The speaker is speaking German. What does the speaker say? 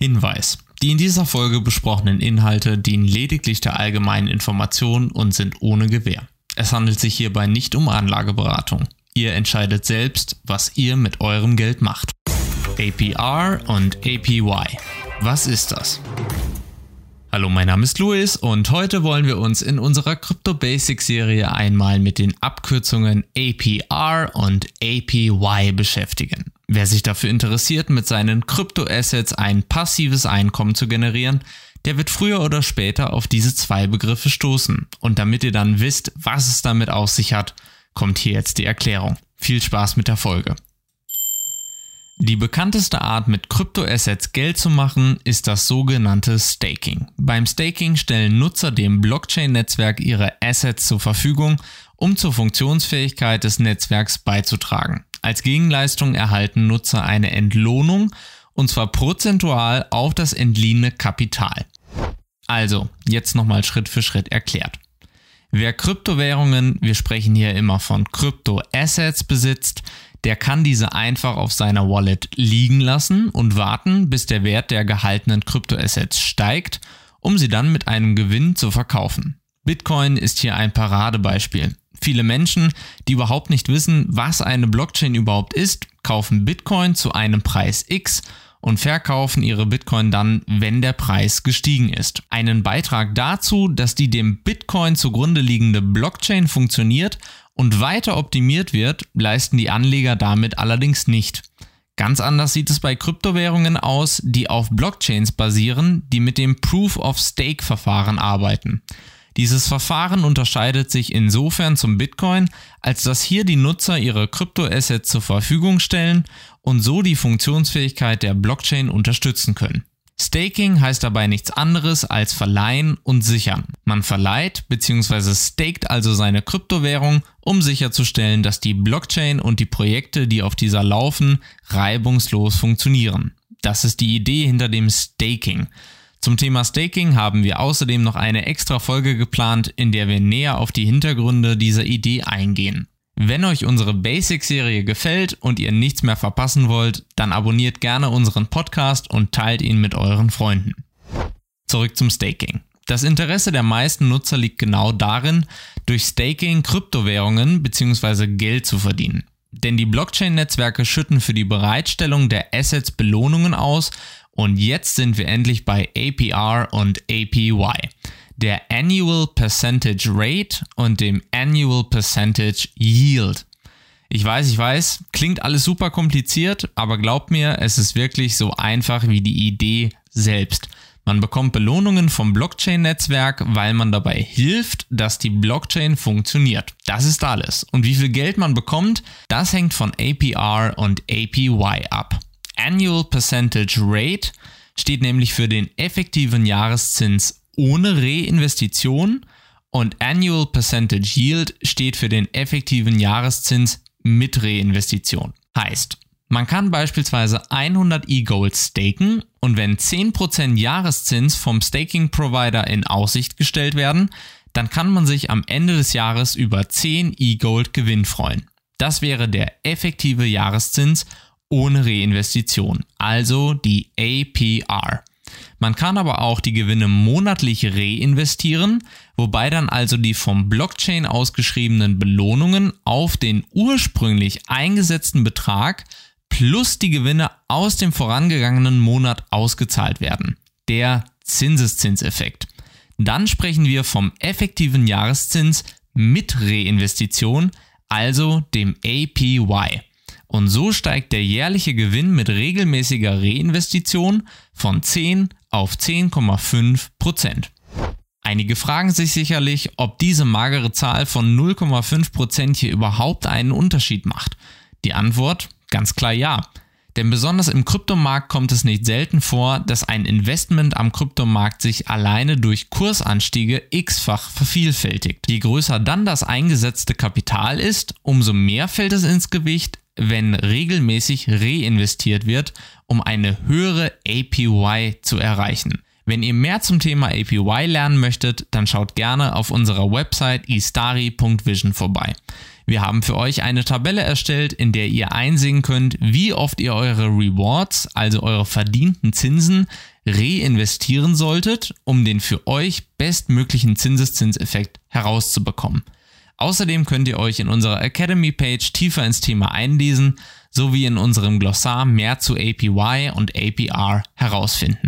Hinweis. Die in dieser Folge besprochenen Inhalte dienen lediglich der allgemeinen Information und sind ohne Gewähr. Es handelt sich hierbei nicht um Anlageberatung. Ihr entscheidet selbst, was ihr mit eurem Geld macht. APR und APY. Was ist das? Hallo, mein Name ist Luis und heute wollen wir uns in unserer Crypto Basics Serie einmal mit den Abkürzungen APR und APY beschäftigen. Wer sich dafür interessiert, mit seinen Kryptoassets ein passives Einkommen zu generieren, der wird früher oder später auf diese zwei Begriffe stoßen. Und damit ihr dann wisst, was es damit auf sich hat, kommt hier jetzt die Erklärung. Viel Spaß mit der Folge. Die bekannteste Art, mit Kryptoassets Geld zu machen, ist das sogenannte Staking. Beim Staking stellen Nutzer dem Blockchain-Netzwerk ihre Assets zur Verfügung, um zur Funktionsfähigkeit des Netzwerks beizutragen. Als Gegenleistung erhalten Nutzer eine Entlohnung, und zwar prozentual auf das entliehene Kapital. Also, jetzt nochmal Schritt für Schritt erklärt. Wer Kryptowährungen, wir sprechen hier immer von Kryptoassets besitzt, der kann diese einfach auf seiner Wallet liegen lassen und warten, bis der Wert der gehaltenen Kryptoassets steigt, um sie dann mit einem Gewinn zu verkaufen. Bitcoin ist hier ein Paradebeispiel. Viele Menschen, die überhaupt nicht wissen, was eine Blockchain überhaupt ist, kaufen Bitcoin zu einem Preis X und verkaufen ihre Bitcoin dann, wenn der Preis gestiegen ist. Einen Beitrag dazu, dass die dem Bitcoin zugrunde liegende Blockchain funktioniert und weiter optimiert wird, leisten die Anleger damit allerdings nicht. Ganz anders sieht es bei Kryptowährungen aus, die auf Blockchains basieren, die mit dem Proof of Stake Verfahren arbeiten. Dieses Verfahren unterscheidet sich insofern zum Bitcoin, als dass hier die Nutzer ihre Kryptoassets zur Verfügung stellen und so die Funktionsfähigkeit der Blockchain unterstützen können. Staking heißt dabei nichts anderes als verleihen und sichern. Man verleiht bzw. staked also seine Kryptowährung, um sicherzustellen, dass die Blockchain und die Projekte, die auf dieser laufen, reibungslos funktionieren. Das ist die Idee hinter dem Staking. Zum Thema Staking haben wir außerdem noch eine extra Folge geplant, in der wir näher auf die Hintergründe dieser Idee eingehen. Wenn euch unsere Basic-Serie gefällt und ihr nichts mehr verpassen wollt, dann abonniert gerne unseren Podcast und teilt ihn mit euren Freunden. Zurück zum Staking. Das Interesse der meisten Nutzer liegt genau darin, durch Staking Kryptowährungen bzw. Geld zu verdienen. Denn die Blockchain-Netzwerke schütten für die Bereitstellung der Assets Belohnungen aus und jetzt sind wir endlich bei APR und APY der Annual Percentage Rate und dem Annual Percentage Yield. Ich weiß, ich weiß, klingt alles super kompliziert, aber glaubt mir, es ist wirklich so einfach wie die Idee selbst. Man bekommt Belohnungen vom Blockchain-Netzwerk, weil man dabei hilft, dass die Blockchain funktioniert. Das ist alles. Und wie viel Geld man bekommt, das hängt von APR und APY ab. Annual Percentage Rate steht nämlich für den effektiven Jahreszins ohne Reinvestition und Annual Percentage Yield steht für den effektiven Jahreszins mit Reinvestition. Heißt, man kann beispielsweise 100 E-Gold staken und wenn 10% Jahreszins vom Staking Provider in Aussicht gestellt werden, dann kann man sich am Ende des Jahres über 10 E-Gold Gewinn freuen. Das wäre der effektive Jahreszins ohne Reinvestition, also die APR. Man kann aber auch die Gewinne monatlich reinvestieren, wobei dann also die vom Blockchain ausgeschriebenen Belohnungen auf den ursprünglich eingesetzten Betrag plus die Gewinne aus dem vorangegangenen Monat ausgezahlt werden. Der Zinseszinseffekt. Dann sprechen wir vom effektiven Jahreszins mit Reinvestition, also dem APY. Und so steigt der jährliche Gewinn mit regelmäßiger Reinvestition von 10 auf 10,5 Prozent. Einige fragen sich sicherlich, ob diese magere Zahl von 0,5 Prozent hier überhaupt einen Unterschied macht. Die Antwort ganz klar ja. Denn besonders im Kryptomarkt kommt es nicht selten vor, dass ein Investment am Kryptomarkt sich alleine durch Kursanstiege x-fach vervielfältigt. Je größer dann das eingesetzte Kapital ist, umso mehr fällt es ins Gewicht, wenn regelmäßig reinvestiert wird, um eine höhere APY zu erreichen. Wenn ihr mehr zum Thema APY lernen möchtet, dann schaut gerne auf unserer Website istari.vision vorbei. Wir haben für euch eine Tabelle erstellt, in der ihr einsehen könnt, wie oft ihr eure Rewards, also eure verdienten Zinsen, reinvestieren solltet, um den für euch bestmöglichen Zinseszinseffekt herauszubekommen. Außerdem könnt ihr euch in unserer Academy-Page tiefer ins Thema einlesen, sowie in unserem Glossar mehr zu APY und APR herausfinden.